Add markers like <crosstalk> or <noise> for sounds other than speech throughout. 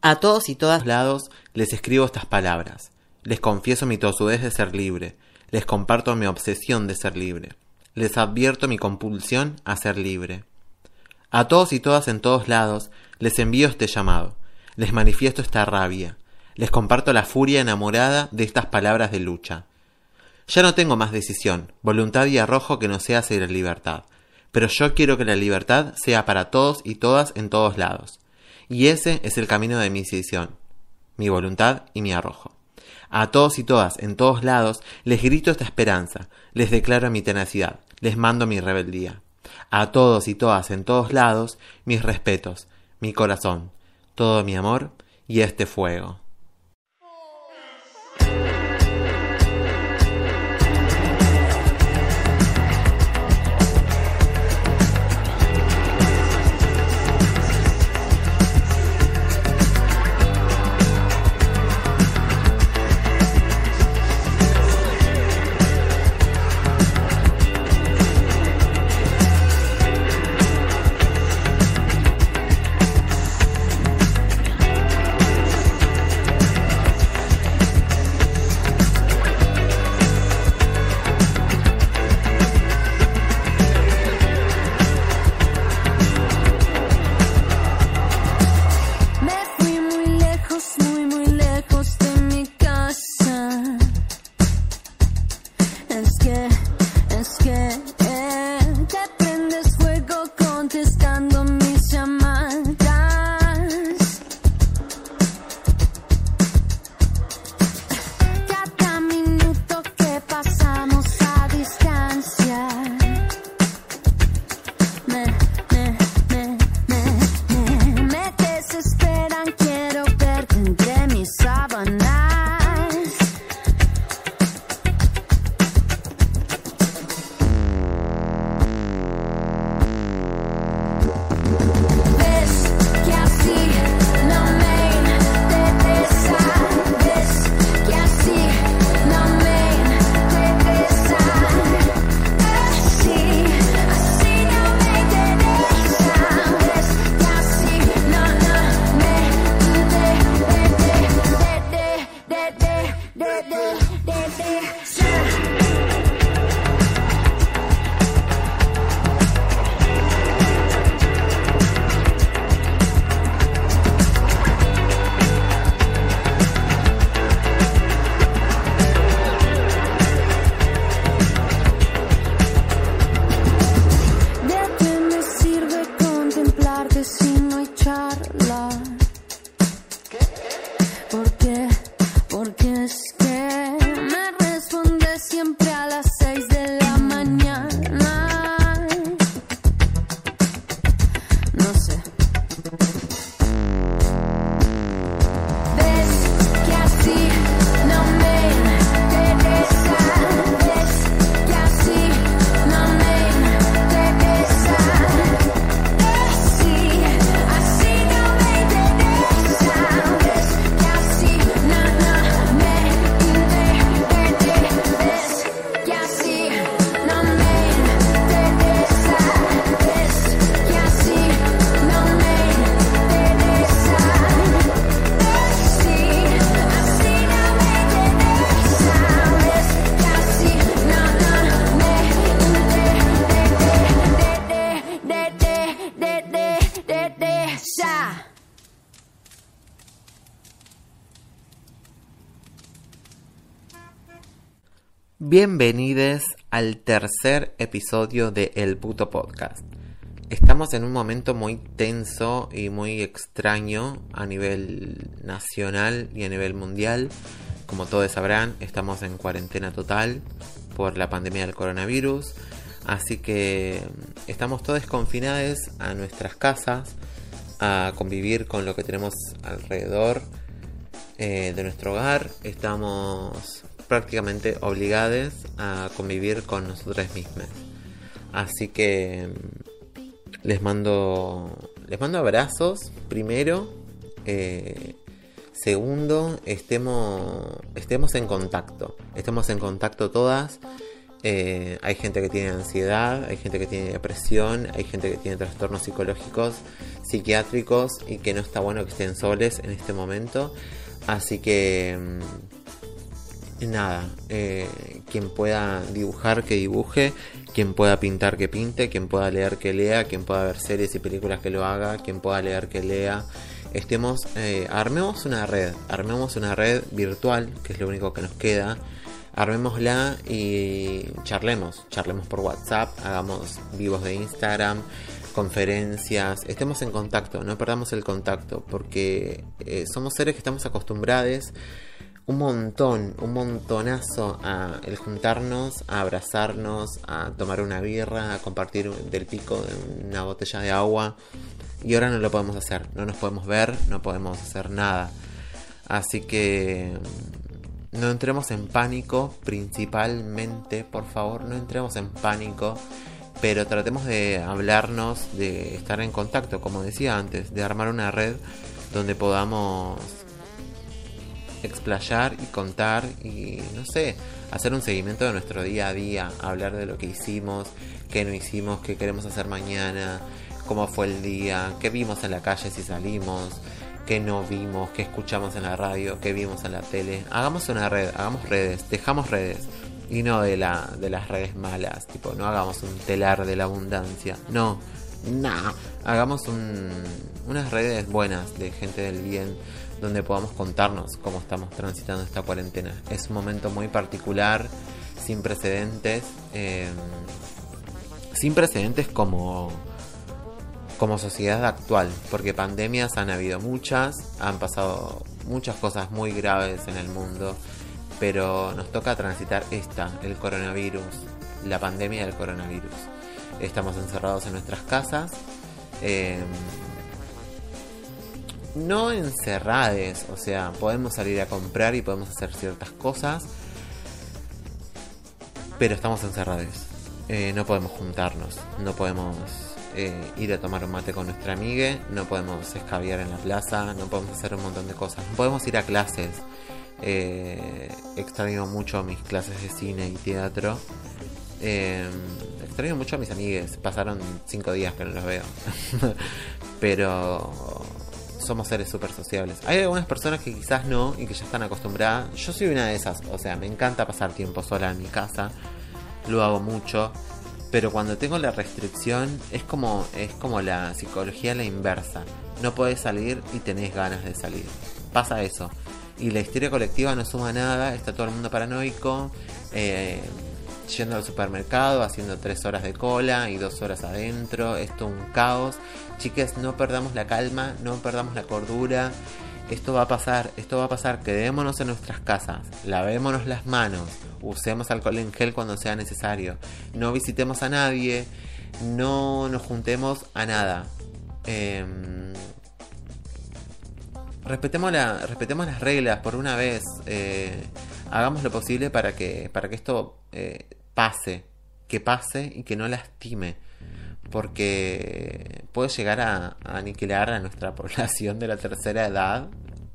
A todos y todas lados les escribo estas palabras. Les confieso mi tosudez de ser libre. Les comparto mi obsesión de ser libre. Les advierto mi compulsión a ser libre. A todos y todas en todos lados les envío este llamado. Les manifiesto esta rabia. Les comparto la furia enamorada de estas palabras de lucha. Ya no tengo más decisión, voluntad y arrojo que no sea hacia la libertad. Pero yo quiero que la libertad sea para todos y todas en todos lados. Y ese es el camino de mi decisión, mi voluntad y mi arrojo. A todos y todas, en todos lados, les grito esta esperanza, les declaro mi tenacidad, les mando mi rebeldía. A todos y todas, en todos lados, mis respetos, mi corazón, todo mi amor y este fuego. Bienvenidos al tercer episodio de El Puto Podcast. Estamos en un momento muy tenso y muy extraño a nivel nacional y a nivel mundial. Como todos sabrán, estamos en cuarentena total por la pandemia del coronavirus. Así que estamos todos confinados a nuestras casas, a convivir con lo que tenemos alrededor eh, de nuestro hogar. Estamos prácticamente obligados a convivir con nosotras mismas. Así que les mando les mando abrazos primero. Eh, segundo, estemos, estemos en contacto. Estemos en contacto todas. Eh, hay gente que tiene ansiedad, hay gente que tiene depresión, hay gente que tiene trastornos psicológicos, psiquiátricos y que no está bueno que estén soles en este momento. Así que mm, nada, eh, quien pueda dibujar que dibuje, quien pueda pintar que pinte, quien pueda leer que lea, quien pueda ver series y películas que lo haga, quien pueda leer que lea. Estemos, eh, armemos una red, armemos una red virtual, que es lo único que nos queda armémosla y charlemos, charlemos por WhatsApp, hagamos vivos de Instagram, conferencias, estemos en contacto, no perdamos el contacto, porque eh, somos seres que estamos acostumbrados un montón, un montonazo a el juntarnos, a abrazarnos, a tomar una birra, a compartir del pico de una botella de agua. Y ahora no lo podemos hacer, no nos podemos ver, no podemos hacer nada. Así que no entremos en pánico, principalmente, por favor, no entremos en pánico, pero tratemos de hablarnos, de estar en contacto, como decía antes, de armar una red donde podamos explayar y contar y, no sé, hacer un seguimiento de nuestro día a día, hablar de lo que hicimos, qué no hicimos, qué queremos hacer mañana, cómo fue el día, qué vimos en la calle si salimos, qué no vimos, qué escuchamos en la radio, qué vimos en la tele. Hagamos una red, hagamos redes, dejamos redes. Y no de, la, de las redes malas, tipo, no hagamos un telar de la abundancia. No, no. Hagamos un, unas redes buenas de gente del bien donde podamos contarnos cómo estamos transitando esta cuarentena. Es un momento muy particular, sin precedentes. Eh, sin precedentes como como sociedad actual, porque pandemias han habido muchas, han pasado muchas cosas muy graves en el mundo, pero nos toca transitar esta, el coronavirus, la pandemia del coronavirus. Estamos encerrados en nuestras casas, em, no encerrades, o sea, podemos salir a comprar y podemos hacer ciertas cosas, pero estamos encerrados. Eh, no podemos juntarnos, no podemos eh, ir a tomar un mate con nuestra amiga, no podemos escabiar en la plaza, no podemos hacer un montón de cosas, no podemos ir a clases. Eh, extraño mucho mis clases de cine y teatro. Eh, extraño mucho a mis amigues, pasaron cinco días que no los veo. <laughs> Pero somos seres súper sociables. Hay algunas personas que quizás no y que ya están acostumbradas. Yo soy una de esas, o sea, me encanta pasar tiempo sola en mi casa. Lo hago mucho pero cuando tengo la restricción es como es como la psicología la inversa. No podés salir y tenés ganas de salir. Pasa eso. Y la historia colectiva no suma nada, está todo el mundo paranoico, eh, yendo al supermercado, haciendo tres horas de cola y dos horas adentro, esto un caos. Chicas, no perdamos la calma, no perdamos la cordura. Esto va a pasar, esto va a pasar, quedémonos en nuestras casas, lavémonos las manos, usemos alcohol en gel cuando sea necesario, no visitemos a nadie, no nos juntemos a nada. Em, respetemos, la, respetemos las reglas por una vez, eh, hagamos lo posible para que, para que esto eh, pase, que pase y que no lastime porque puede llegar a, aniquilar a nuestra <laughs> población de la tercera edad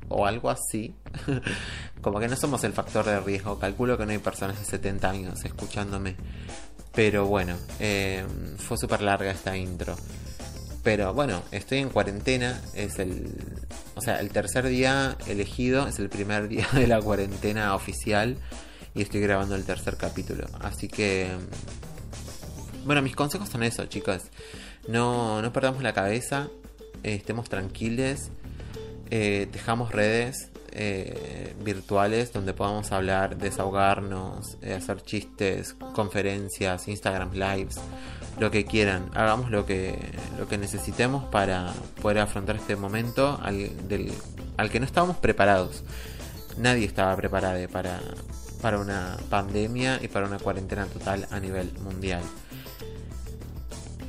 o algo así. <laughs> Como que no somos el factor de riesgo. Calculo que no hay personas de 70 años escuchándome. Pero bueno, eh, fue súper larga esta intro. Pero bueno, estoy en cuarentena. Es el. O sea, el tercer día elegido es el primer <laughs> día de la cuarentena oficial. Y estoy grabando el tercer capítulo. Así que bueno, mis consejos son eso, chicos. No, no perdamos la cabeza, eh, estemos tranquiles, eh, dejamos redes eh, virtuales donde podamos hablar, desahogarnos, hacer chistes, conferencias, Instagram lives, lo que quieran. Hagamos lo que, lo que necesitemos para poder afrontar este momento al, del, al que no estábamos preparados. Nadie estaba preparado para, para una pandemia y para una cuarentena total a nivel mundial.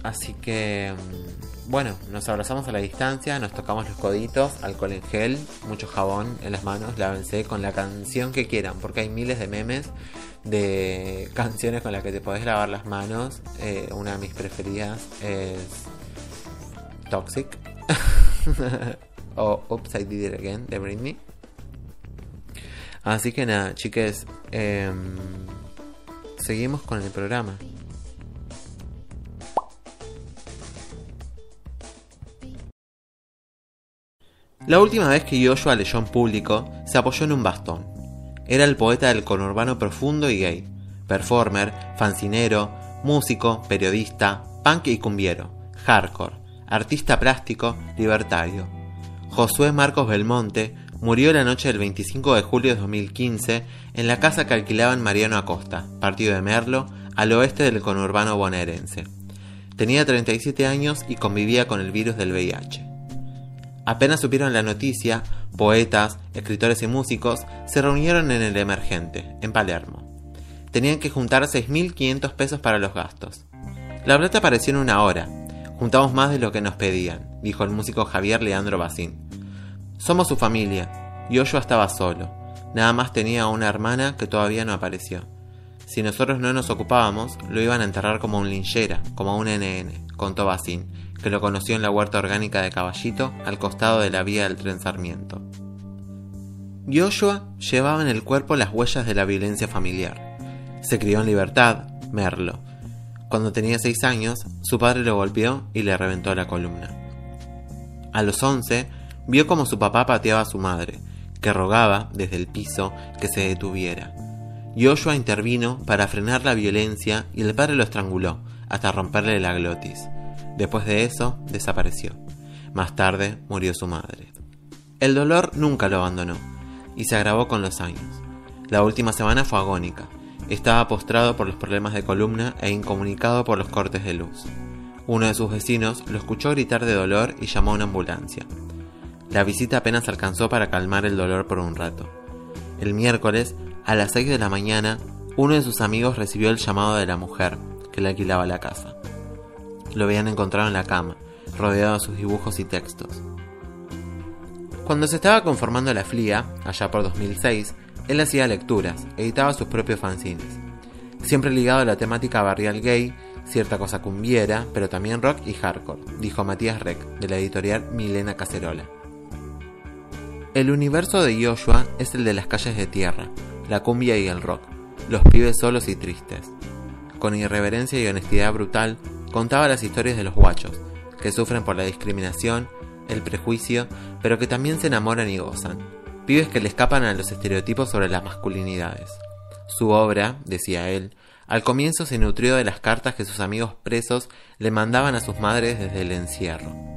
Así que, mm, bueno, nos abrazamos a la distancia, nos tocamos los coditos, alcohol en gel, mucho jabón en las manos, lávense con la canción que quieran, porque hay miles de memes de <laughs> canciones con las que te podés lavar las manos. Eh, una de mis preferidas es Toxic <laughs> o I Did It Again de Britney. Así que nada, chiques, em, seguimos con el programa. La última vez que Joshua leyó en público, se apoyó en un bastón. Era el poeta del conurbano profundo y gay, performer, fancinero, músico, periodista, punk y cumbiero, hardcore, artista plástico, libertario. Josué Marcos Belmonte murió la noche del 25 de julio de 2015 en la casa que alquilaban Mariano Acosta, partido de Merlo, al oeste del conurbano bonaerense. Tenía 37 años y convivía con el virus del VIH. Apenas supieron la noticia, poetas, escritores y músicos se reunieron en el emergente, en Palermo. Tenían que juntar 6.500 pesos para los gastos. La plata apareció en una hora. Juntamos más de lo que nos pedían, dijo el músico Javier Leandro Bacín. Somos su familia, y estaba solo. Nada más tenía una hermana que todavía no apareció. Si nosotros no nos ocupábamos, lo iban a enterrar como un linchera, como un NN, contó Bacín, que lo conoció en la huerta orgánica de Caballito, al costado de la vía del tren Sarmiento. Joshua llevaba en el cuerpo las huellas de la violencia familiar. Se crió en libertad, Merlo. Cuando tenía seis años, su padre lo golpeó y le reventó la columna. A los once, vio como su papá pateaba a su madre, que rogaba, desde el piso, que se detuviera. Joshua intervino para frenar la violencia y el padre lo estranguló, hasta romperle la glotis. Después de eso, desapareció. Más tarde, murió su madre. El dolor nunca lo abandonó, y se agravó con los años. La última semana fue agónica. Estaba postrado por los problemas de columna e incomunicado por los cortes de luz. Uno de sus vecinos lo escuchó gritar de dolor y llamó a una ambulancia. La visita apenas alcanzó para calmar el dolor por un rato. El miércoles, a las 6 de la mañana, uno de sus amigos recibió el llamado de la mujer, que le alquilaba la casa. Lo habían encontrado en la cama, rodeado de sus dibujos y textos. Cuando se estaba conformando la FLIA, allá por 2006, él hacía lecturas, editaba sus propios fanzines. Siempre ligado a la temática barrial gay, cierta cosa cumbiera, pero también rock y hardcore, dijo Matías Reck, de la editorial Milena Cacerola. El universo de Joshua es el de las calles de tierra, la cumbia y el rock, los pibes solos y tristes. Con irreverencia y honestidad brutal, contaba las historias de los guachos, que sufren por la discriminación, el prejuicio, pero que también se enamoran y gozan. Pibes que le escapan a los estereotipos sobre las masculinidades. Su obra, decía él, al comienzo se nutrió de las cartas que sus amigos presos le mandaban a sus madres desde el encierro.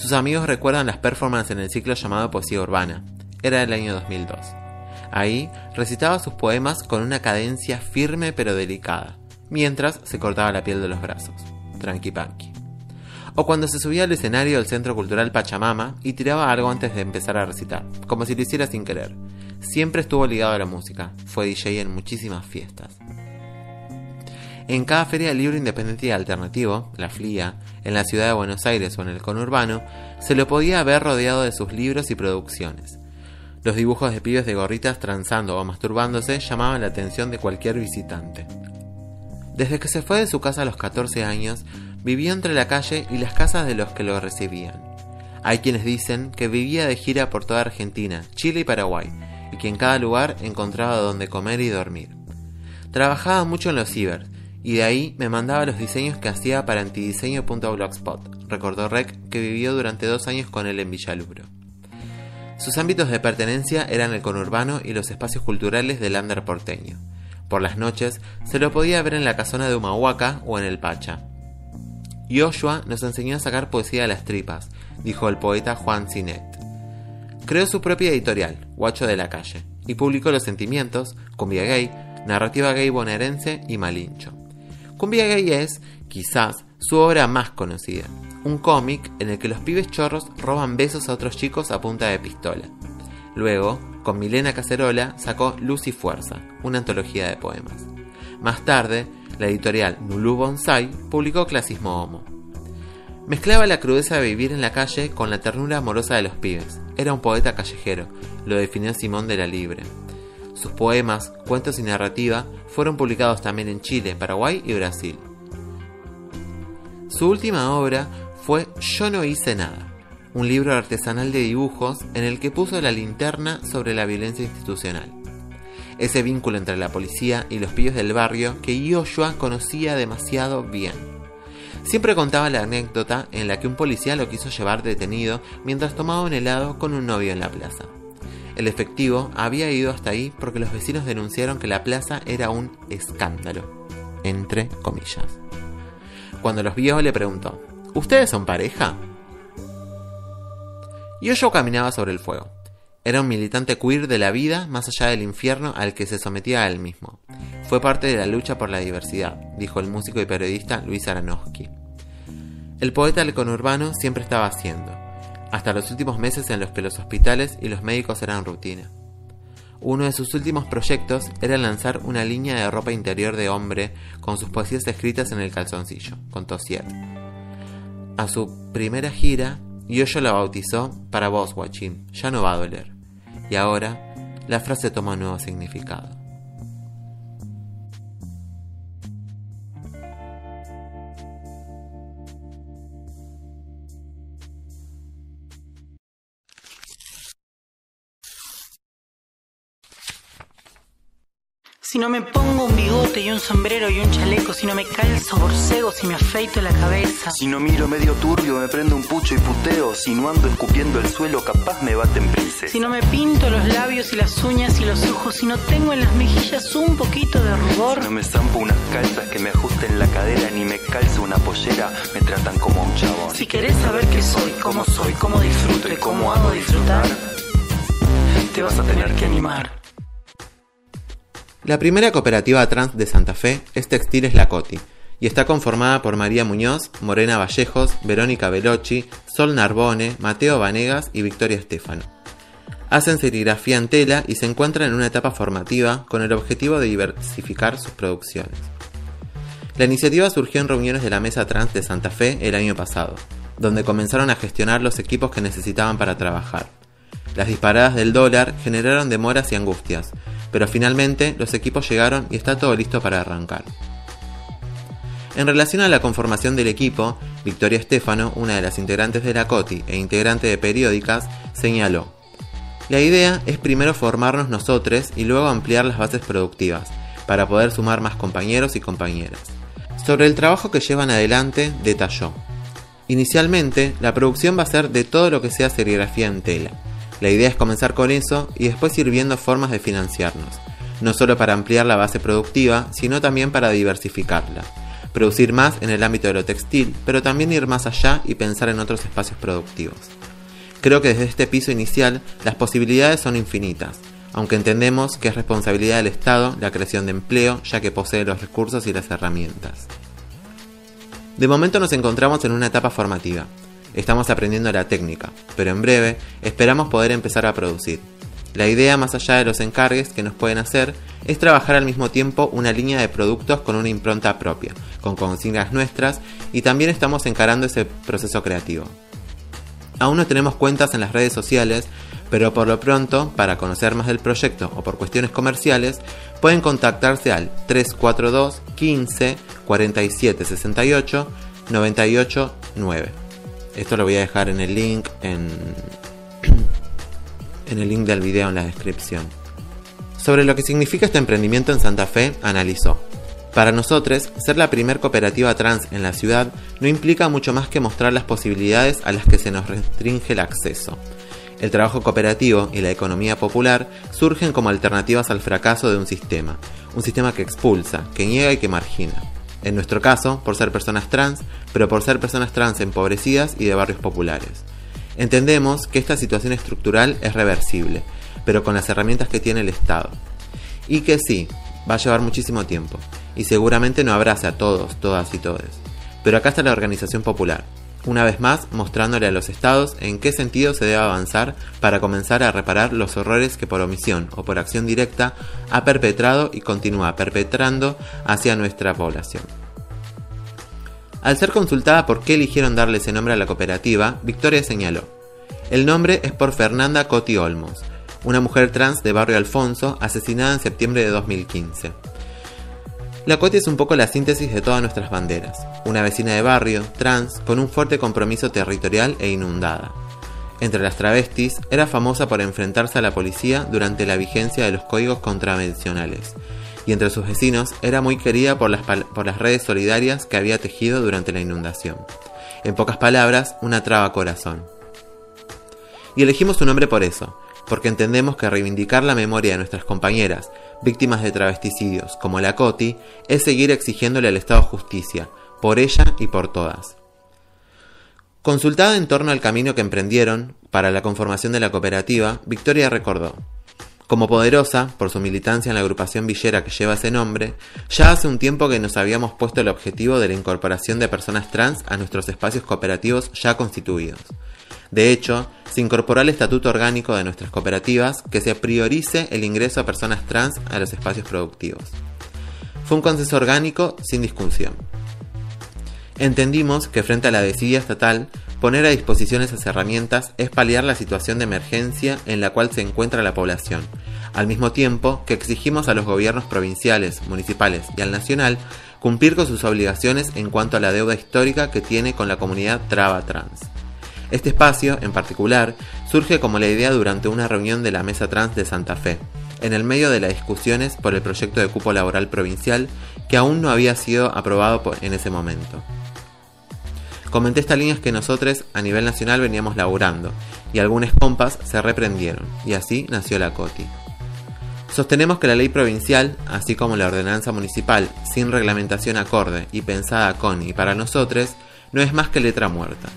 Sus amigos recuerdan las performances en el ciclo llamado Poesía Urbana. Era el año 2002. Ahí recitaba sus poemas con una cadencia firme pero delicada, mientras se cortaba la piel de los brazos. Tranqui panqui. O cuando se subía al escenario del Centro Cultural Pachamama y tiraba algo antes de empezar a recitar, como si lo hiciera sin querer. Siempre estuvo ligado a la música, fue DJ en muchísimas fiestas. En cada feria de libro independiente y alternativo, la FLIA, en la ciudad de Buenos Aires o en el conurbano, se lo podía ver rodeado de sus libros y producciones. Los dibujos de pibes de gorritas transando o masturbándose llamaban la atención de cualquier visitante. Desde que se fue de su casa a los 14 años, vivió entre la calle y las casas de los que lo recibían. Hay quienes dicen que vivía de gira por toda Argentina, Chile y Paraguay, y que en cada lugar encontraba donde comer y dormir. Trabajaba mucho en los ciber, y de ahí me mandaba los diseños que hacía para antidiseño.blogspot, recordó Rec, que vivió durante dos años con él en Villalubro. Sus ámbitos de pertenencia eran el conurbano y los espacios culturales del under porteño. Por las noches se lo podía ver en la casona de Humahuaca o en el Pacha. Joshua nos enseñó a sacar poesía de las tripas, dijo el poeta Juan Cinet. Creó su propia editorial, Guacho de la Calle, y publicó Los Sentimientos, Cumbia Gay, Narrativa Gay Bonaerense y Malincho. Cumbia Gay es, quizás, su obra más conocida, un cómic en el que los pibes chorros roban besos a otros chicos a punta de pistola. Luego, con Milena Cacerola sacó Luz y Fuerza, una antología de poemas. Más tarde, la editorial Nulu Bonsai publicó Clasismo Homo. Mezclaba la crudeza de vivir en la calle con la ternura amorosa de los pibes. Era un poeta callejero, lo definió Simón de la Libre. Sus poemas, cuentos y narrativa fueron publicados también en Chile, Paraguay y Brasil. Su última obra fue Yo no hice nada, un libro artesanal de dibujos en el que puso la linterna sobre la violencia institucional. ese vínculo entre la policía y los pibes del barrio que Joshua conocía demasiado bien. Siempre contaba la anécdota en la que un policía lo quiso llevar detenido mientras tomaba un helado con un novio en la plaza. El efectivo había ido hasta ahí porque los vecinos denunciaron que la plaza era un escándalo, entre comillas. Cuando los vio le preguntó, ¿Ustedes son pareja? Yoyo caminaba sobre el fuego. Era un militante queer de la vida más allá del infierno al que se sometía a él mismo. Fue parte de la lucha por la diversidad, dijo el músico y periodista Luis Aranowski. El poeta del conurbano siempre estaba haciendo, hasta los últimos meses en los que los hospitales y los médicos eran rutina. Uno de sus últimos proyectos era lanzar una línea de ropa interior de hombre con sus poesías escritas en el calzoncillo, con Siet. A su primera gira, Yoyo la bautizó para vos, guachín, ya no va a doler. Y ahora, la frase toma nuevo significado. Si no me pongo un bigote y un sombrero y un chaleco, si no me calzo borcego, si me afeito la cabeza. Si no miro medio turbio, me prendo un pucho y puteo. Si no ando escupiendo el suelo, capaz me baten prises. Si no me pinto los labios y las uñas y los ojos, si no tengo en las mejillas un poquito de rubor. Si no me zampo unas calzas que me ajusten la cadera, ni me calzo una pollera, me tratan como un chabón. Si querés saber qué soy, cómo soy, cómo disfruto y cómo hago disfrutar, te vas a tener que animar. La primera cooperativa trans de Santa Fe es Textiles La Coti y está conformada por María Muñoz, Morena Vallejos, Verónica Veloci, Sol Narbone, Mateo Vanegas y Victoria Estefano. Hacen serigrafía en tela y se encuentran en una etapa formativa con el objetivo de diversificar sus producciones. La iniciativa surgió en reuniones de la Mesa Trans de Santa Fe el año pasado, donde comenzaron a gestionar los equipos que necesitaban para trabajar. Las disparadas del dólar generaron demoras y angustias, pero finalmente los equipos llegaron y está todo listo para arrancar. En relación a la conformación del equipo, Victoria Estefano, una de las integrantes de la COTI e integrante de Periódicas, señaló, La idea es primero formarnos nosotros y luego ampliar las bases productivas, para poder sumar más compañeros y compañeras. Sobre el trabajo que llevan adelante, detalló. Inicialmente, la producción va a ser de todo lo que sea serigrafía en tela, la idea es comenzar con eso y después ir viendo formas de financiarnos, no solo para ampliar la base productiva, sino también para diversificarla. Producir más en el ámbito de lo textil, pero también ir más allá y pensar en otros espacios productivos. Creo que desde este piso inicial las posibilidades son infinitas, aunque entendemos que es responsabilidad del Estado la creación de empleo, ya que posee los recursos y las herramientas. De momento nos encontramos en una etapa formativa, Estamos aprendiendo la técnica, pero en breve esperamos poder empezar a producir. La idea, más allá de los encargues que nos pueden hacer, es trabajar al mismo tiempo una línea de productos con una impronta propia, con consignas nuestras, y también estamos encarando ese proceso creativo. Aún no tenemos cuentas en las redes sociales, pero por lo pronto, para conocer más del proyecto o por cuestiones comerciales, pueden contactarse al 342 15 47 68 98 9. Esto lo voy a dejar en el link, en, <clears throat> en el link del video en la descripción. Sobre lo que significa este emprendimiento en Santa Fe, analizó. Para nosotros, ser la primer cooperativa trans en la ciudad no implica mucho más que mostrar las posibilidades a las que se nos restringe el acceso. El trabajo cooperativo y la economía popular surgen como alternativas al fracaso de un sistema, un sistema que expulsa, que niega y que margina en nuestro caso, por ser personas trans, pero por ser personas trans empobrecidas y de barrios populares. Entendemos que esta situación estructural es reversible, pero con las herramientas que tiene el Estado. Y que sí, va a llevar muchísimo tiempo, y seguramente no abrace a todos, todas y todes. Pero acá está la organización popular, una vez más mostrándole a los estados en qué sentido se debe avanzar para comenzar a reparar los horrores que por omisión o por acción directa ha perpetrado y continúa perpetrando hacia nuestra población. Al ser consultada por qué eligieron darle ese nombre a la cooperativa, Victoria señaló, el nombre es por Fernanda Coti Olmos, una mujer trans de Barrio Alfonso asesinada en septiembre de 2015. La Coti es un poco la síntesis de todas nuestras banderas, una vecina de barrio, trans, con un fuerte compromiso territorial e inundada. Entre las travestis, era famosa por enfrentarse a la policía durante la vigencia de los códigos contravencionales, y entre sus vecinos era muy querida por las, por las redes solidarias que había tejido durante la inundación. En pocas palabras, una traba corazón. Y elegimos su nombre por eso, porque entendemos que reivindicar la memoria de nuestras compañeras, víctimas de travesticidios como la Coti, es seguir exigiéndole al Estado justicia, por ella y por todas. Consultada en torno al camino que emprendieron para la conformación de la cooperativa, Victoria recordó, como poderosa, por su militancia en la agrupación villera que lleva ese nombre, ya hace un tiempo que nos habíamos puesto el objetivo de la incorporación de personas trans a nuestros espacios cooperativos ya constituidos. De hecho, se incorporó al estatuto orgánico de nuestras cooperativas que se priorice el ingreso a personas trans a los espacios productivos. Fue un consenso orgánico sin discusión. Entendimos que frente a la desidia estatal, poner a disposición esas herramientas es paliar la situación de emergencia en la cual se encuentra la población, al mismo tiempo que exigimos a los gobiernos provinciales, municipales y al nacional cumplir con sus obligaciones en cuanto a la deuda histórica que tiene con la comunidad traba trans. Este espacio, en particular, surge como la idea durante una reunión de la Mesa Trans de Santa Fe, en el medio de las discusiones por el proyecto de cupo laboral provincial que aún no había sido aprobado en ese momento. Comenté estas líneas que nosotros a nivel nacional veníamos laburando, y algunas compas se reprendieron, y así nació la COTI. Sostenemos que la ley provincial, así como la ordenanza municipal, sin reglamentación acorde y pensada con y para nosotros, no es más que letra muerta.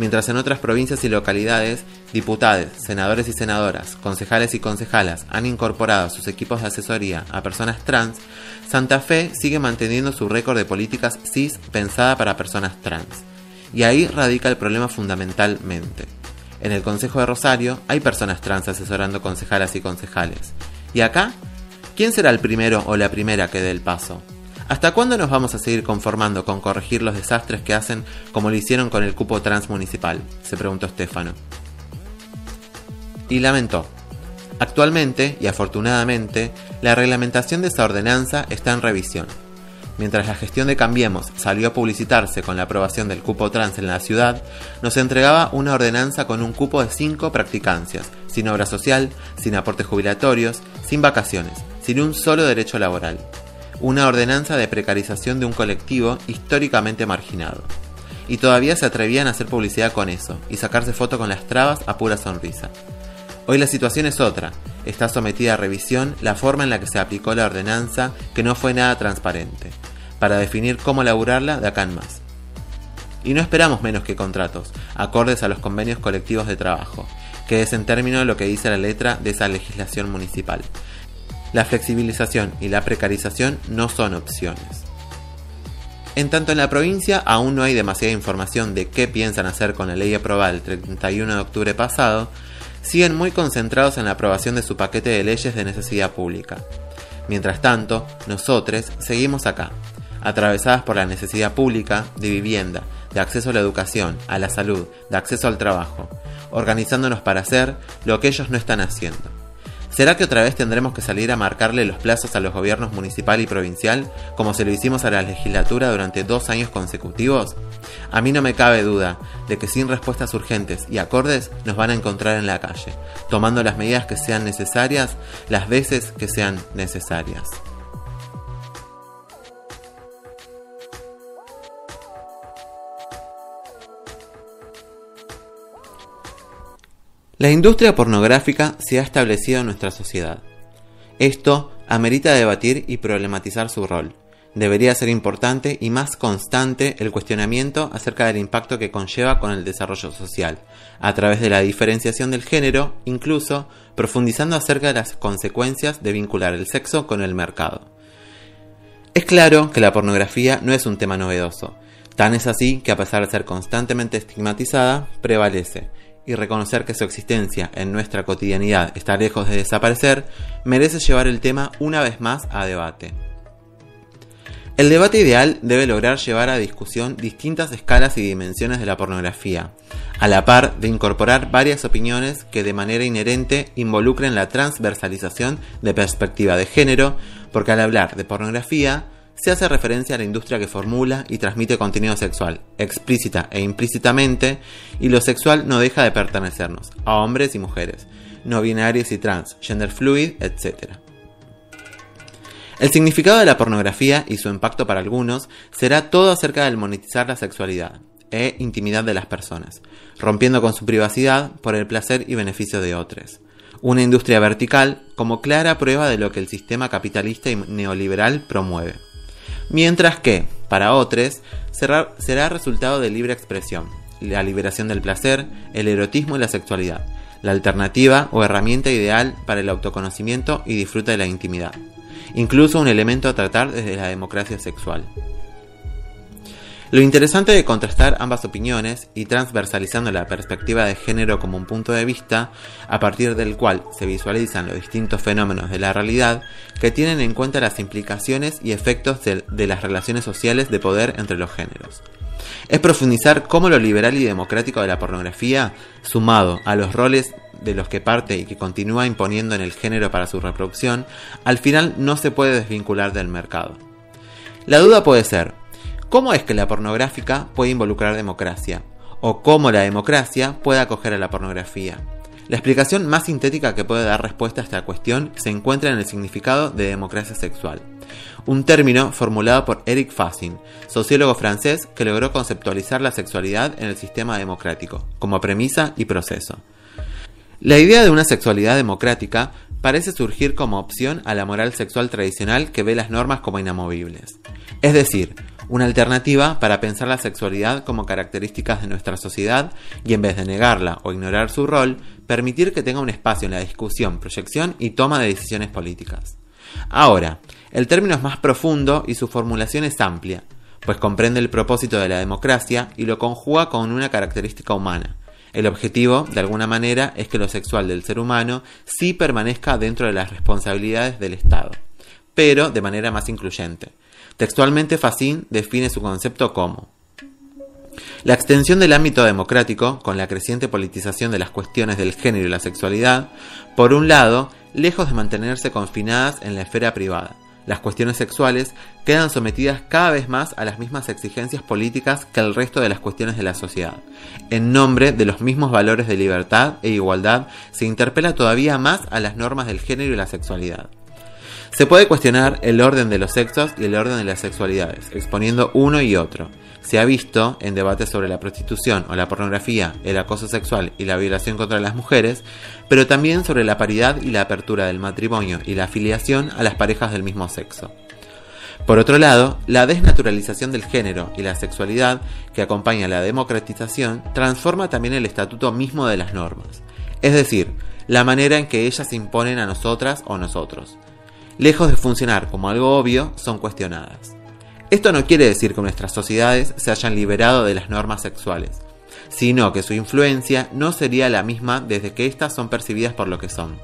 Mientras en otras provincias y localidades, diputados, senadores y senadoras, concejales y concejalas han incorporado a sus equipos de asesoría a personas trans, Santa Fe sigue manteniendo su récord de políticas CIS pensada para personas trans y ahí radica el problema fundamentalmente. En el Consejo de Rosario hay personas trans asesorando concejalas y concejales. ¿Y acá? ¿Quién será el primero o la primera que dé el paso? ¿Hasta cuándo nos vamos a seguir conformando con corregir los desastres que hacen como lo hicieron con el cupo transmunicipal? se preguntó Estefano. Y lamentó. Actualmente, y afortunadamente, la reglamentación de esa ordenanza está en revisión Mientras la gestión de Cambiemos salió a publicitarse con la aprobación del cupo trans en la ciudad, nos entregaba una ordenanza con un cupo de cinco practicancias, sin obra social, sin aportes jubilatorios, sin vacaciones, sin un solo derecho laboral. Una ordenanza de precarización de un colectivo históricamente marginado. Y todavía se atrevían a hacer publicidad con eso y sacarse foto con las trabas a pura sonrisa. Hoy la situación es otra. Está sometida a revisión la forma en la que se aplicó la ordenanza, que no fue nada transparente para definir cómo laburarla de acá en más. Y no esperamos menos que contratos, acordes a los convenios colectivos de trabajo, que es en términos lo que dice la letra de esa legislación municipal. La flexibilización y la precarización no son opciones. En tanto en la provincia aún no hay demasiada información de qué piensan hacer con la ley aprobada el 31 de octubre pasado, siguen muy concentrados en la aprobación de su paquete de leyes de necesidad pública. Mientras tanto, nosotros seguimos acá, atravesadas por la necesidad pública de vivienda, de acceso a la educación, a la salud, de acceso al trabajo, organizándonos para hacer lo que ellos no están haciendo. ¿Será que otra vez tendremos que salir a marcarle los plazos a los gobiernos municipal y provincial, como se lo hicimos a la legislatura durante dos años consecutivos? A mí no me cabe duda de que sin respuestas urgentes y acordes nos van a encontrar en la calle, tomando las medidas que sean necesarias las veces que sean necesarias. La industria pornográfica se ha establecido en nuestra sociedad. Esto amerita debatir y problematizar su rol. Debería ser importante y más constante el cuestionamiento acerca del impacto que conlleva con el desarrollo social, a través de la diferenciación del género, incluso profundizando acerca de las consecuencias de vincular el sexo con el mercado. Es claro que la pornografía no es un tema novedoso, tan es así que a pesar de ser constantemente estigmatizada, prevalece, y reconocer que su existencia en nuestra cotidianidad está lejos de desaparecer, merece llevar el tema una vez más a debate. El debate ideal debe lograr llevar a discusión distintas escalas y dimensiones de la pornografía, a la par de incorporar varias opiniones que de manera inherente involucren la transversalización de perspectiva de género, porque al hablar de pornografía se hace referencia a la industria que formula y transmite contenido sexual, explícita e implícitamente, y lo sexual no deja de pertenecernos, a hombres y mujeres, no binarios y trans, gender fluid, etc. El significado de la pornografía y su impacto para algunos será todo acerca del monetizar la sexualidad e intimidad de las personas, rompiendo con su privacidad por el placer y beneficio de otros. Una industria vertical como clara prueba de lo que el sistema capitalista y neoliberal promueve. Mientras que, para otros, será, resultado de libre expresión, la liberación del placer, el erotismo y la sexualidad, la alternativa o herramienta ideal para el autoconocimiento y disfrute de la intimidad, incluso un elemento a tratar desde la democracia sexual. Lo interesante de contrastar ambas opiniones y transversalizando la perspectiva de género como un punto de vista, a partir del cual se visualizan los distintos fenómenos de la realidad que tienen en cuenta las implicaciones y efectos de, las relaciones sociales de poder entre los géneros. Es profundizar cómo lo liberal y democrático de la pornografía, sumado a los roles de los que parte y que continúa imponiendo en el género para su reproducción, al final no se puede desvincular del mercado. La duda puede ser, ¿Cómo es que la pornográfica puede involucrar democracia? ¿O cómo la democracia puede acoger a la pornografía? La explicación más sintética que puede dar respuesta a esta cuestión se encuentra en el significado de democracia sexual, un término formulado por Eric Fassin, sociólogo francés que logró conceptualizar la sexualidad en el sistema democrático, como premisa y proceso. La idea de una sexualidad democrática parece surgir como opción a la moral sexual tradicional que ve las normas como inamovibles. Es decir, una alternativa para pensar la sexualidad como características de nuestra sociedad y en vez de negarla o ignorar su rol, permitir que tenga un espacio en la discusión, proyección y toma de decisiones políticas. Ahora, el término es más profundo y su formulación es amplia, pues comprende el propósito de la democracia y lo conjuga con una característica humana. El objetivo, de alguna manera, es que lo sexual del ser humano sí permanezca dentro de las responsabilidades del Estado, pero de manera más incluyente. Textualmente Facín define su concepto como la extensión del ámbito democrático, con la creciente politización de las cuestiones del género y la sexualidad, por un lado, lejos de mantenerse confinadas en la esfera privada, las cuestiones sexuales quedan sometidas cada vez más a las mismas exigencias políticas que el resto de las cuestiones de la sociedad. En nombre de los mismos valores de libertad e igualdad, se interpela todavía más a las normas del género y la sexualidad. Se puede cuestionar el orden de los sexos y el orden de las sexualidades, exponiendo uno y otro. Se ha visto en debates sobre la prostitución o la pornografía, el acoso sexual y la violación contra las mujeres, pero también sobre la paridad y la apertura del matrimonio y la afiliación a las parejas del mismo sexo. Por otro lado, la desnaturalización del género y la sexualidad que acompaña la democratización transforma también el estatuto mismo de las normas, es decir, la manera en que ellas se imponen a nosotras o nosotros lejos de funcionar como algo obvio, son cuestionadas. Esto no quiere decir que nuestras sociedades se hayan liberado de las normas sexuales, sino que su influencia no sería la misma desde que éstas son percibidas por lo que son.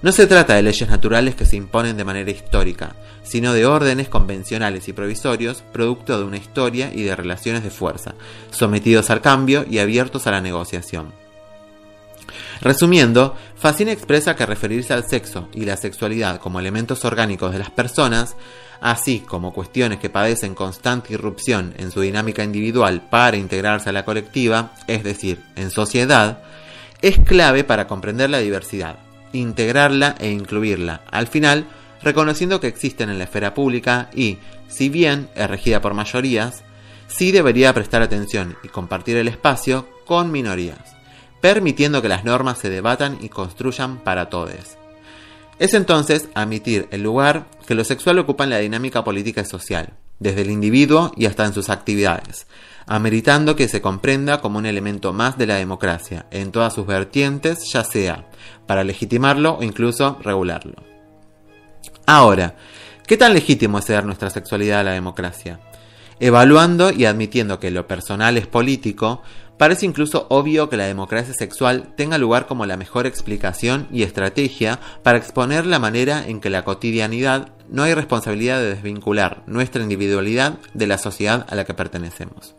No se trata de leyes naturales que se imponen de manera histórica, sino de órdenes convencionales y provisorios, producto de una historia y de relaciones de fuerza, sometidos al cambio y abiertos a la negociación. Resumiendo, Facine expresa que referirse al sexo y la sexualidad como elementos orgánicos de las personas, así como cuestiones que padecen constante irrupción en su dinámica individual para integrarse a la colectiva, es decir, en sociedad, es clave para comprender la diversidad, integrarla e incluirla, al final reconociendo que existen en la esfera pública y, si bien es regida por mayorías, sí debería prestar atención y compartir el espacio con minorías permitiendo que las normas se debatan y construyan para todos. Es entonces admitir el lugar que lo sexual ocupa en la dinámica política y social, desde el individuo y hasta en sus actividades, ameritando que se comprenda como un elemento más de la democracia en todas sus vertientes, ya sea para legitimarlo o incluso regularlo. Ahora, ¿qué tan legítimo es ceder nuestra sexualidad a la democracia? Evaluando y admitiendo que lo personal es político, Parece incluso obvio que la democracia sexual tenga lugar como la mejor explicación y estrategia para exponer la manera en que la cotidianidad no hay responsabilidad de desvincular nuestra individualidad de la sociedad a la que pertenecemos.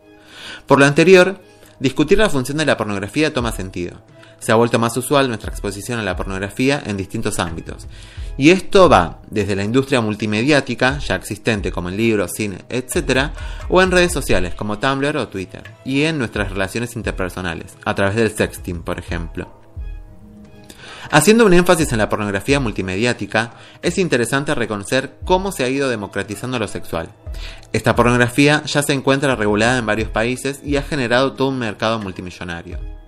Por lo anterior, discutir la función de la pornografía toma sentido. Se ha vuelto más usual nuestra exposición a la pornografía en distintos ámbitos, Y esto va desde la industria multimediática, ya existente como en libros, cine, etc., o en redes sociales como Tumblr o Twitter, y en nuestras relaciones interpersonales, a través del sexting, por ejemplo. Haciendo un énfasis en la pornografía multimediática, es interesante reconocer cómo se ha ido democratizando lo sexual. Esta pornografía ya se encuentra regulada en varios países y ha generado todo un mercado multimillonario.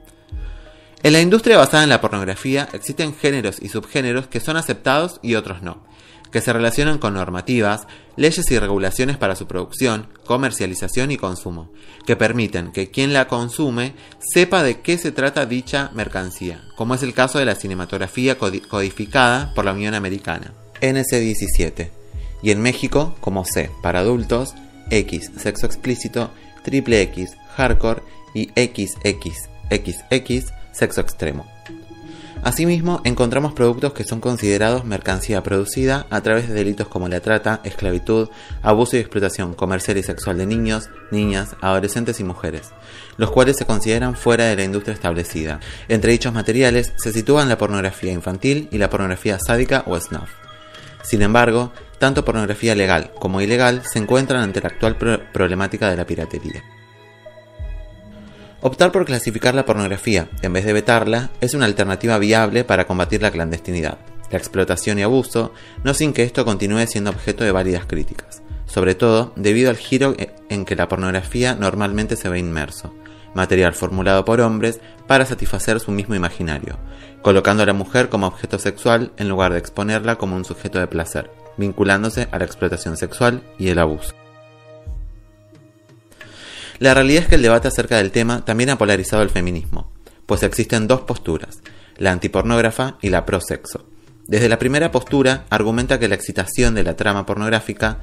En la industria basada en la pornografía existen géneros y subgéneros que son aceptados y otros no, que se relacionan con normativas, leyes y regulaciones para su producción, comercialización y consumo, que permiten que quien la consume sepa de qué se trata dicha mercancía, como es el caso de la cinematografía codificada por la Unión Americana, NC17, y en México como C para adultos, X sexo explícito, triple X hardcore y XXXX sexo extremo. Asimismo, encontramos productos que son considerados mercancía producida a través de delitos como la trata, esclavitud, abuso y explotación comercial y sexual de niños, niñas, adolescentes y mujeres, los cuales se consideran fuera de la industria establecida. Entre dichos materiales se sitúan la pornografía infantil y la pornografía sádica o snuff. Sin embargo, tanto pornografía legal como ilegal se encuentran ante la actual problemática de la piratería. Optar por clasificar la pornografía en vez de vetarla es una alternativa viable para combatir la clandestinidad, la explotación y abuso, no sin que esto continúe siendo objeto de válidas críticas, sobre todo debido al giro en que la pornografía normalmente se ve inmerso, material formulado por hombres para satisfacer su mismo imaginario, colocando a la mujer como objeto sexual en lugar de exponerla como un sujeto de placer, vinculándose a la explotación sexual y el abuso. La realidad es que el debate acerca del tema también ha polarizado el feminismo, pues existen dos posturas, la antipornógrafa y la prosexo. Desde la primera postura argumenta que la excitación de la trama pornográfica,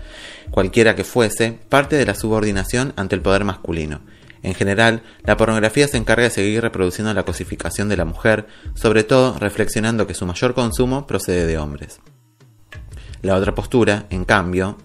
cualquiera que fuese, parte de la subordinación ante el poder masculino. En general, la pornografía se encarga de seguir reproduciendo la cosificación de la mujer, sobre todo reflexionando que su mayor consumo procede de hombres. La otra postura, en cambio,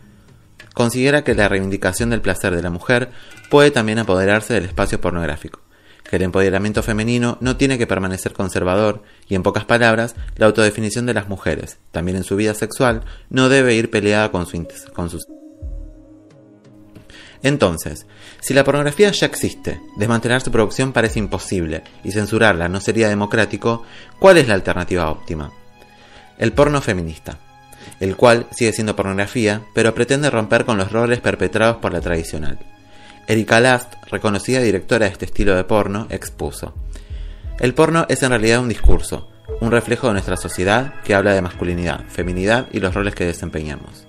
considera que la reivindicación del placer de la mujer puede también apoderarse del espacio pornográfico, que el empoderamiento femenino no tiene que permanecer conservador y, en pocas palabras, la autodefinición de las mujeres, también en su vida sexual, no debe ir peleada con, su, con sus... Entonces, si la pornografía ya existe, desmantelar su producción parece imposible y censurarla no sería democrático, ¿cuál es la alternativa óptima? El porno feminista el cual sigue siendo pornografía, pero pretende romper con los roles perpetrados por la tradicional. Erika Last, reconocida directora de este estilo de porno, expuso. El porno es en realidad un discurso, un reflejo de nuestra sociedad que habla de masculinidad, feminidad y los roles que desempeñamos.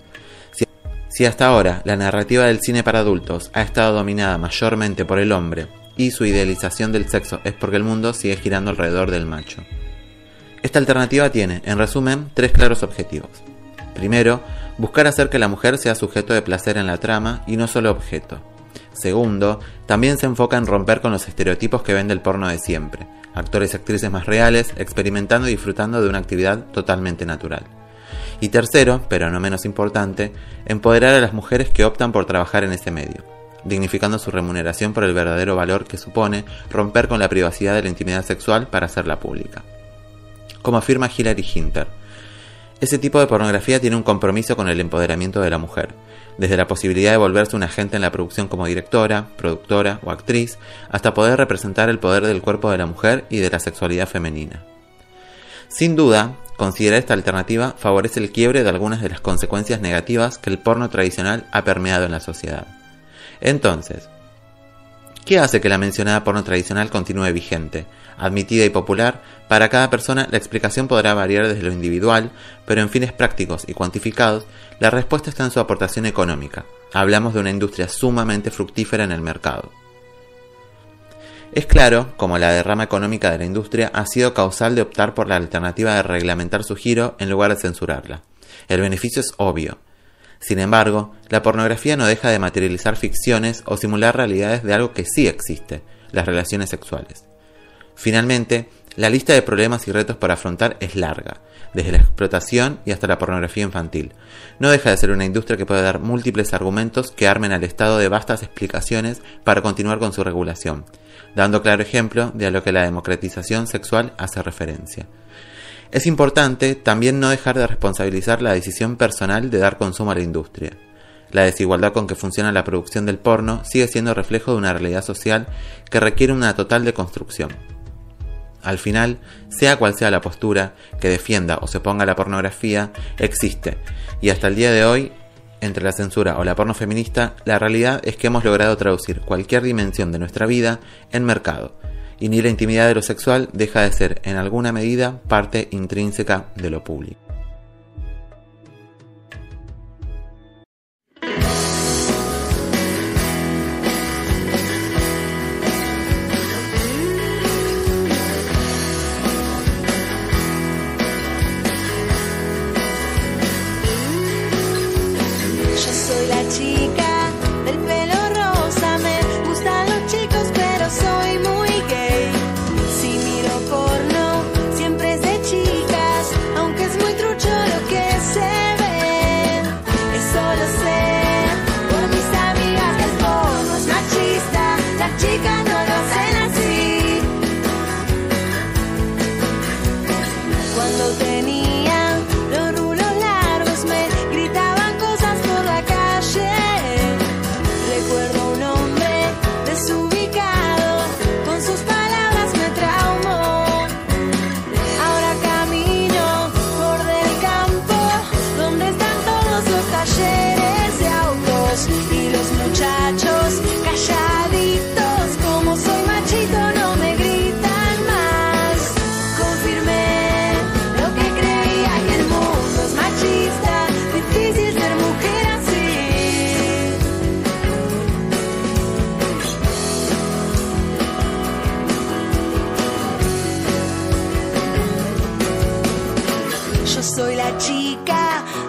Si, hasta ahora la narrativa del cine para adultos ha estado dominada mayormente por el hombre y su idealización del sexo es porque el mundo sigue girando alrededor del macho. Esta alternativa tiene, en resumen, tres claros objetivos. Primero, buscar hacer que la mujer sea sujeto de placer en la trama y no solo objeto. Segundo, también se enfoca en romper con los estereotipos que vende el porno de siempre, actores y actrices más reales, experimentando y disfrutando de una actividad totalmente natural. Y tercero, pero no menos importante, empoderar a las mujeres que optan por trabajar en ese medio, dignificando su remuneración por el verdadero valor que supone romper con la privacidad de la intimidad sexual para hacerla pública. Como afirma Hilary Hinter, ese tipo de pornografía tiene un compromiso con el empoderamiento de la mujer, desde la posibilidad de volverse un agente en la producción como directora, productora o actriz, hasta poder representar el poder del cuerpo de la mujer y de la sexualidad femenina. Sin duda, considerar esta alternativa favorece el quiebre de algunas de las consecuencias negativas que el porno tradicional ha permeado en la sociedad. Entonces, ¿qué hace que la mencionada porno tradicional continúe vigente, admitida y popular, para cada persona la explicación podrá variar desde lo individual, pero en fines prácticos y cuantificados, la respuesta está en su aportación económica. Hablamos de una industria sumamente fructífera en el mercado. Es claro, como la derrama económica de la industria ha sido causal de optar por la alternativa de reglamentar su giro en lugar de censurarla. El beneficio es obvio. Sin embargo, la pornografía no deja de materializar ficciones o simular realidades de algo que sí existe, las relaciones sexuales. Finalmente, la lista de problemas y retos para afrontar es larga, desde la explotación y hasta la pornografía infantil. No deja de ser una industria que puede dar múltiples argumentos que armen al Estado de vastas explicaciones para continuar con su regulación, dando claro ejemplo de a lo que la democratización sexual hace referencia. Es importante también no dejar de responsabilizar la decisión personal de dar consumo a la industria. La desigualdad con que funciona la producción del porno sigue siendo reflejo de una realidad social que requiere una total deconstrucción. Al final, sea cual sea la postura que defienda o se ponga a la pornografía, existe, y hasta el día de hoy, entre la censura o la porno feminista, la realidad es que hemos logrado traducir cualquier dimensión de nuestra vida en mercado, y ni la intimidad de lo sexual deja de ser en alguna medida parte intrínseca de lo público.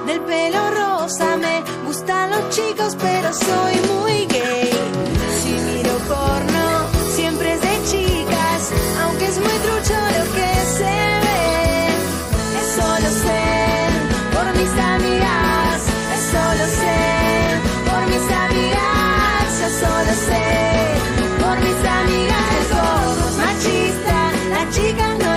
Del pelo rosa, me gustan los chicos, pero soy muy gay. Si miro porno, siempre es de chicas, aunque es muy trucho lo que se ve. Eso lo sé por mis amigas, eso lo sé por mis amigas, eso lo sé por mis amigas. El porno es machista, las chicas no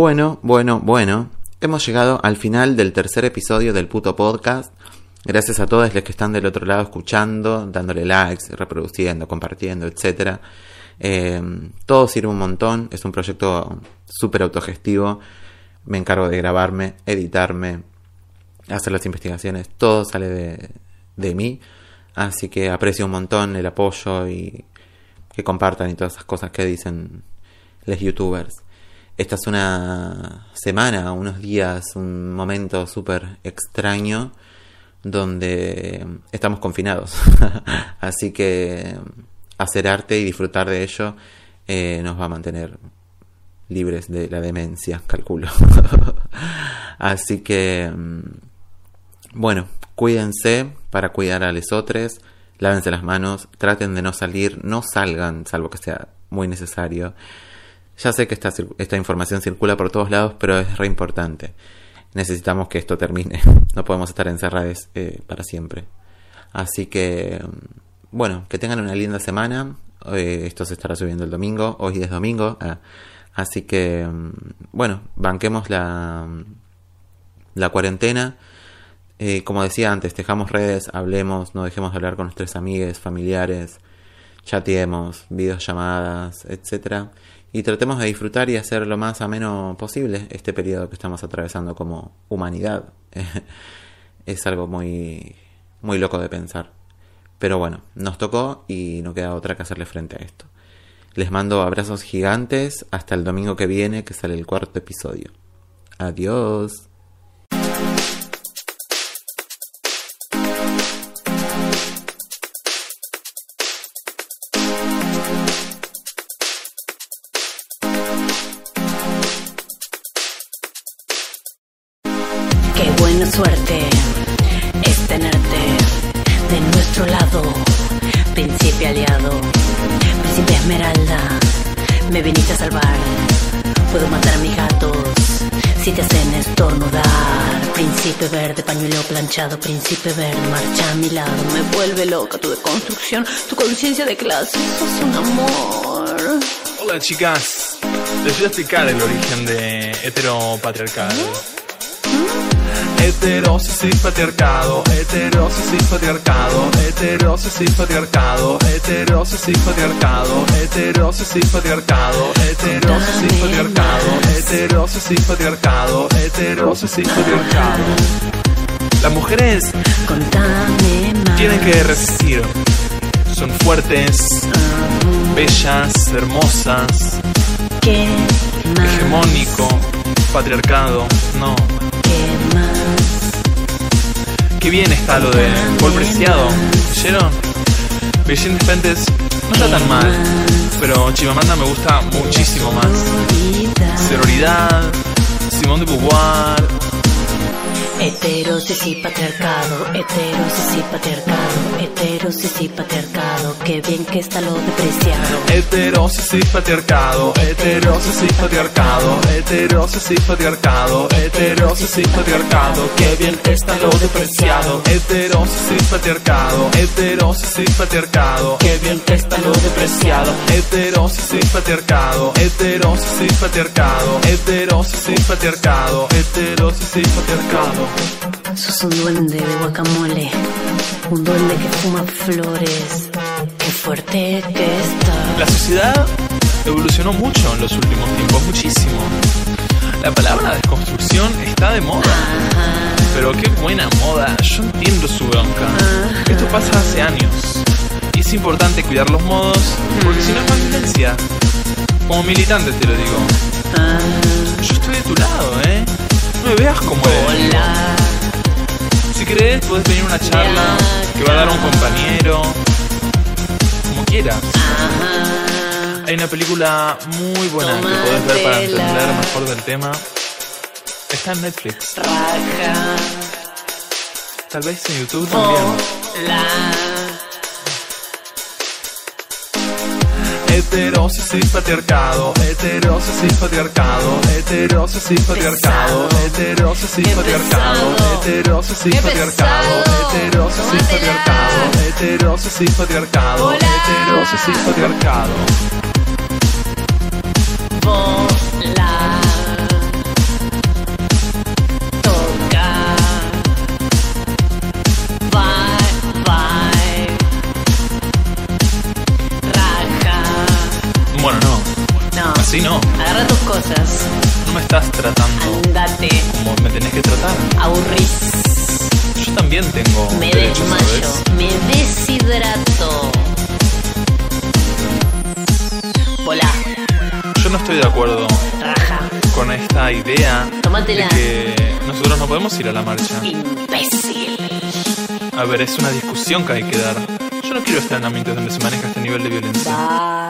Bueno, bueno, bueno. Hemos llegado al final del tercer episodio del puto podcast. Gracias a todos los que están del otro lado escuchando, dándole likes, reproduciendo, compartiendo, etc. todo sirve un montón. Es un proyecto súper autogestivo. Me encargo de grabarme, editarme, hacer las investigaciones. Todo sale de, de mí. Así que aprecio un montón el apoyo y que compartan y todas esas cosas que dicen los youtubers. Esta es una semana, unos días, un momento súper extraño donde estamos confinados. <laughs> Así que hacer arte y disfrutar de ello eh, nos va a mantener libres de la demencia, calculo. <laughs> Así que, mm, bueno, cuídense para cuidar a los otros, lávense las manos, traten de no salir, no salgan, salvo que sea muy necesario. Ya sé que esta, esta información circula por todos lados, pero es re importante. Necesitamos que esto termine. <laughs> No podemos estar encerrados eh, para siempre. Así que, mm, bueno, que tengan una linda semana. Eh, esto se estará subiendo el domingo. Hoy es domingo. ah. Así que, mm, bueno, banquemos la, la cuarentena. Eh, como decía antes, dejamos redes, hablemos, no dejemos de hablar con nuestros amigos, familiares, chateemos, videollamadas, etcétera, y tratemos de disfrutar y hacer lo más ameno posible este periodo que estamos atravesando como humanidad. <laughs> es algo muy muy loco de pensar. Pero bueno, nos tocó y no queda otra que hacerle frente a esto. Les mando abrazos gigantes hasta el domingo que viene que sale el cuarto episodio. Adiós. Príncipe verde, pañuelo planchado, príncipe verde, marcha a mi lado. Me vuelve loca tu deconstrucción, tu conciencia de clase, sos un amor. Hola chicas, les voy a explicar el origen de heteropatriarcal. Heterosis patriarcado, heterosis patriarcado, heterosis patriarcado, heterosis patriarcado, heterosis patriarcado, heterosis patriarcado, heterosis patriarcado, heterosis patriarcado. Las mujeres tienen que resistir. Son fuertes, bellas, hermosas, hegemónico, patriarcado, no. ¿Qué bien está lo de Paul Preciado. ¿Vieron? Beijing Despentes no está tan mal, pero Chimamanda me gusta muchísimo más. Sororidad, Simón de Beauvoir, Heterosis y patriarcado, heterosis y patriarcado, heterosis y patriarcado, qué bien que está lo depreciado. heterosis y patriarcado, heterosis y patriarcado, heterosis y patriarcado, heterosis y patriarcado, qué bien está lo depreciado, heterosis y patriarcado, heterosis y patriarcado, qué bien está lo depreciado, heterosis y patriarcado, heterosis y patriarcado, heterosis y patriarcado, heterosis y patriarcado. Un duende de guacamole, un duende que fuma flores, qué fuerte que está. La sociedad evolucionó mucho en los últimos tiempos, muchísimo. La palabra desconstrucción está de moda. Pero qué buena moda, yo entiendo su bronca. Esto pasa hace años. Y es importante cuidar los modos, porque si no es más violencia. Como militante te lo digo. Yo estoy de tu lado, ¿eh? No me veas como enemigo. Hola, Si querés, podés venir a una charla que va a dar un compañero. Como quieras. Hay una película muy buena que podés ver para entender mejor del tema. Está en Netflix. raja, Tal vez en YouTube también. hola. Heterosis y patriarcado, heterosis y patriarcado, heterosis y patriarcado, heterosis y patriarcado, heterosis y patriarcado, heterosis y patriarcado, heterosis y patriarcado, heterosis y patriarcado. Estás tratando andate, como me tenés que tratar. aburrís, Yo también tengo me derechos, desmayo, ¿sabes? me deshidrato. Volá, Yo no estoy de acuerdo raja, con esta idea Tómatela. de que nosotros no podemos ir a la marcha. imbécil. A ver, es una discusión que hay que dar. Yo no quiero estar en ambientes donde se maneja este nivel de violencia. Bye.